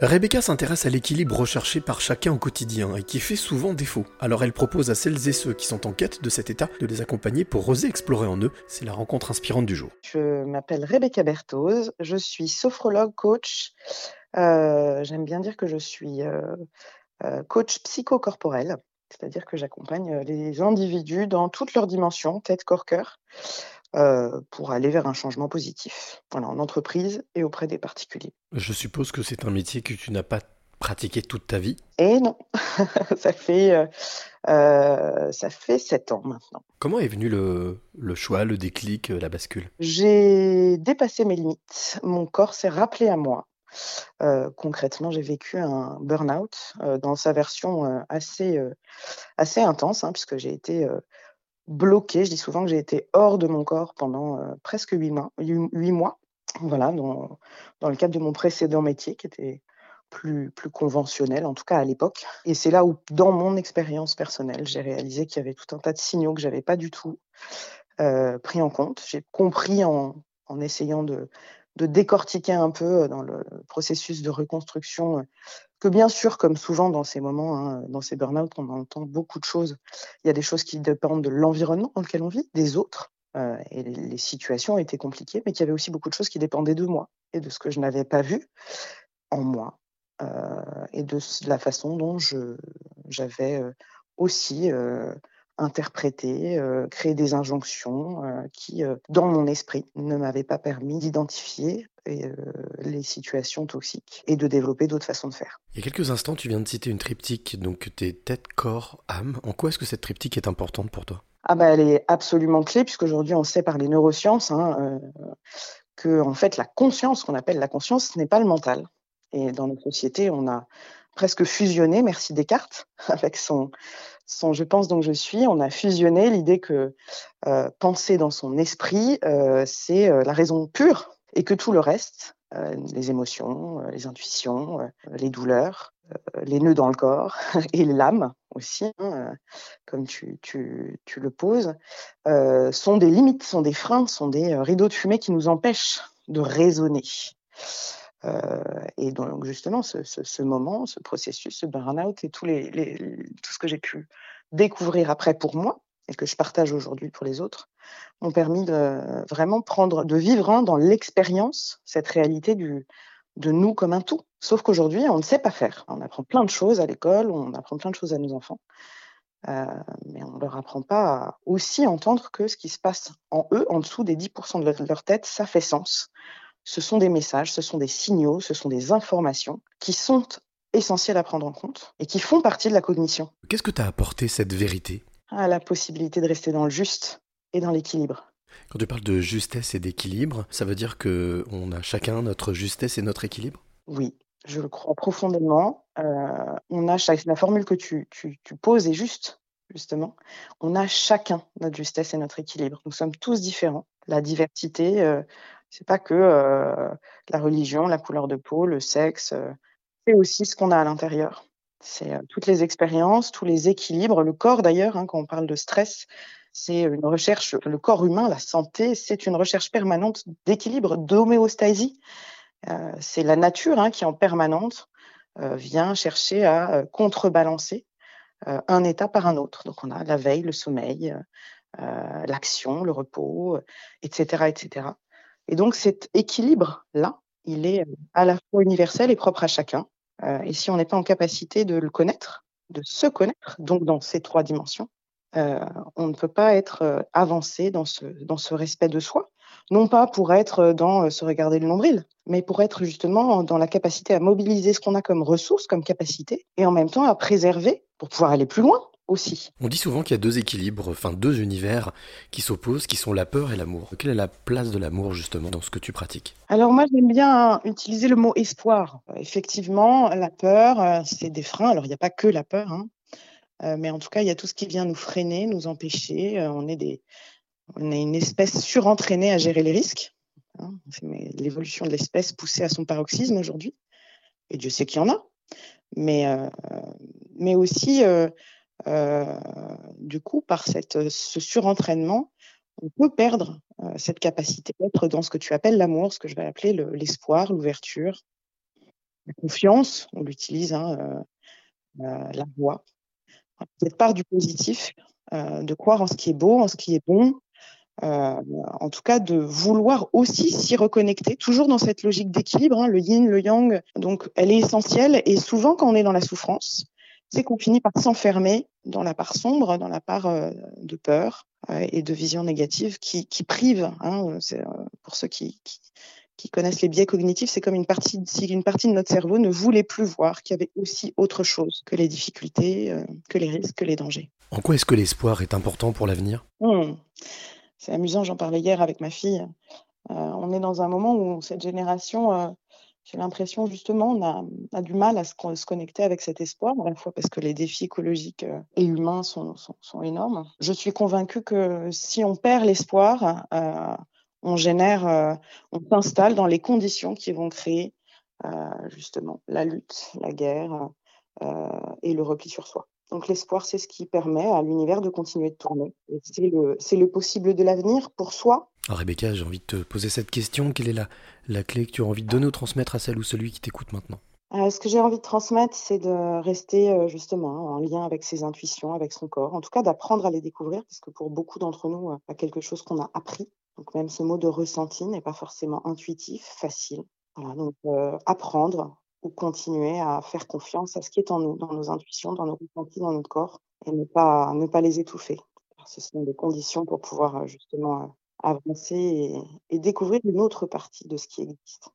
Rebecca s'intéresse à l'équilibre recherché par chacun au quotidien et qui fait souvent défaut. Alors elle propose à celles et ceux qui sont en quête de cet état de les accompagner pour oser explorer en eux. C'est la rencontre inspirante du jour. Je m'appelle Rebecca Berthoz, je suis sophrologue, coach. Euh, j'aime bien dire que je suis euh, euh, coach psychocorporel, c'est-à-dire que j'accompagne les individus dans toutes leurs dimensions, tête, corps, cœur. Euh, pour aller vers un changement positif, voilà, en entreprise et auprès des particuliers. Je suppose que c'est un métier que tu n'as pas pratiqué toute ta vie? Et non, ça fait euh, euh, ça fait sept ans maintenant. Comment est venu le, le choix, le déclic, la bascule? J'ai dépassé mes limites. Mon corps s'est rappelé à moi. concrètement, j'ai vécu un burn-out dans sa version assez, assez intense, hein, puisque j'ai été bloqué. Je dis souvent que j'ai été hors de mon corps pendant euh, presque huit mois, huit mois. Voilà, dans, dans, le cadre de mon précédent métier qui était plus, plus conventionnel, en tout cas à l'époque. Et c'est là où, dans mon expérience personnelle, j'ai réalisé qu'il y avait tout un tas de signaux que j'avais pas du tout euh, pris en compte. J'ai compris en, en essayant de, de décortiquer un peu euh, dans le processus de reconstruction que bien sûr, comme souvent dans ces moments, hein, dans ces burn-out, on entend beaucoup de choses. Il y a des choses qui dépendent de l'environnement dans lequel on vit, des autres, euh, et les, situations étaient compliquées, mais qu'il y avait aussi beaucoup de choses qui dépendaient de moi et de ce que je n'avais pas vu en moi euh, et de la façon dont j'avais euh, aussi interprété, euh, créé des injonctions euh, qui, euh, dans mon esprit, ne m'avaient pas permis d'identifier les situations toxiques et de développer d'autres façons de faire. Il y a quelques instants, tu viens de citer une triptyque, donc tes tête, corps, âme. En quoi est-ce que cette triptyque est importante pour toi? Ah bah, Elle est absolument clé, puisqu'aujourd'hui on sait par les neurosciences hein, que en fait, la conscience, qu'on appelle la conscience, ce n'est pas le mental. Et dans notre société, on a presque fusionné, merci Descartes, avec son, son je pense donc je suis, on a fusionné l'idée que euh, penser dans son esprit, euh, c'est euh, la raison pure et que tout le reste, les émotions, les intuitions, les douleurs, les nœuds dans le corps et l'âme aussi, hein, comme tu, le poses, sont des limites, sont des freins, sont des rideaux de fumée qui nous empêchent de raisonner. Euh, et donc justement, ce, moment, ce processus, ce burn-out et tout ce que j'ai pu découvrir après pour moi et que je partage aujourd'hui pour les autres, m'ont permis de vraiment de vivre hein, dans l'expérience cette réalité de nous comme un tout. Sauf qu'aujourd'hui, on ne sait pas faire. On apprend plein de choses à l'école, on apprend plein de choses à nos enfants, euh, mais on ne leur apprend pas à aussi entendre que ce qui se passe en eux, en dessous des 10% de leur tête, ça fait sens ce sont des messages, ce sont des signaux, ce sont des informations qui sont essentielles à prendre en compte et qui font partie de la cognition. Qu'est-ce que t'a apporté cette vérité? Ah, La possibilité de rester dans le juste et dans l'équilibre. Quand tu parles de justesse et d'équilibre, ça veut dire que on a chacun notre justesse et notre équilibre? Oui, je le crois profondément. Euh, on a chaque... La formule que tu, tu, tu, poses est juste, justement. On a chacun notre justesse et notre équilibre. Nous sommes tous différents. La diversité, euh, c'est pas que euh, la religion, la couleur de peau, le sexe, euh, c'est aussi ce qu'on a à l'intérieur. C'est euh, toutes les expériences, tous les équilibres, le corps d'ailleurs, hein, quand on parle de stress, c'est une recherche, le corps humain, la santé, c'est une recherche permanente d'équilibre, d'homéostasie. C'est la nature hein, qui en permanente vient chercher à contrebalancer un état par un autre. Donc on a la veille, le sommeil, l'action, le repos, etc., etc. Et donc cet équilibre-là, il est à la fois universel et propre à chacun. Euh, et si on n'est pas en capacité de le connaître, de se connaître, donc dans ces trois dimensions, euh, on ne peut pas être euh, avancé dans ce, dans ce respect de soi. Non pas pour être dans se regarder le nombril, mais pour être justement dans la capacité à mobiliser ce qu'on a comme ressources, comme capacité, et en même temps à préserver pour pouvoir aller plus loin, aussi. On dit souvent qu'il y a deux équilibres, enfin deux univers qui s'opposent, qui sont la peur et l'amour. Quelle est la place de l'amour justement dans ce que tu pratiques? Alors moi j'aime bien utiliser le mot espoir. Effectivement, la peur, euh, c'est des freins. Alors il n'y a pas que la peur, hein. euh, mais en tout cas il y a tout ce qui vient nous freiner, nous empêcher. Euh, on est des, on est une espèce surentraînée à gérer les risques. Hein. L'évolution de l'espèce poussée à son paroxysme aujourd'hui, et Dieu sait qu'il y en a. Mais, mais aussi euh, du coup, par ce surentraînement, on peut perdre euh, cette capacité d'être dans ce que tu appelles l'amour, ce que je vais appeler l'espoir, l'ouverture, la confiance, on l'utilise, hein, la voix. Cette part du positif, de croire en ce qui est beau, en ce qui est bon, en tout cas de vouloir aussi s'y reconnecter, toujours dans cette logique d'équilibre, hein, le yin, le yang. Donc, elle est essentielle. Et souvent, quand on est dans la souffrance, c'est qu'on finit par s'enfermer dans la part sombre, dans la part de peur et de vision négative qui, qui prive. Hein, pour ceux qui, qui, connaissent les biais cognitifs, c'est comme une partie, si une partie de notre cerveau ne voulait plus voir qu'il y avait aussi autre chose que les difficultés, que les risques, que les dangers. En quoi est-ce que l'espoir est important pour l'avenir? Mmh. C'est amusant, j'en parlais hier avec ma fille. Euh, on est dans un moment où cette génération, euh, j'ai l'impression justement, on a, du mal à se, connecter avec cet espoir, à la fois parce que les défis écologiques euh, et humains sont, énormes. Je suis convaincue que si on perd l'espoir, on génère, on s'installe dans les conditions qui vont créer justement la lutte, la guerre et le repli sur soi. Donc l'espoir, c'est ce qui permet à l'univers de continuer de tourner. C'est le, possible de l'avenir pour soi. Alors Rebecca, j'ai envie de te poser cette question. Quelle est la, clé que tu as envie de donner ou transmettre à celle ou celui qui t'écoute maintenant? Euh, ce que j'ai envie de transmettre, c'est de rester euh, justement en lien avec ses intuitions, avec son corps, en tout cas d'apprendre à les découvrir, parce que pour beaucoup d'entre nous, c'est euh, quelque chose qu'on a appris. Donc même ce mot de ressenti n'est pas forcément intuitif, facile. Voilà, donc apprendre, ou continuer à faire confiance à ce qui est en nous, dans nos intuitions, dans nos ressentis, dans notre corps, et ne pas, ne pas les étouffer. ce sont des conditions pour pouvoir justement avancer et, découvrir une autre partie de ce qui existe.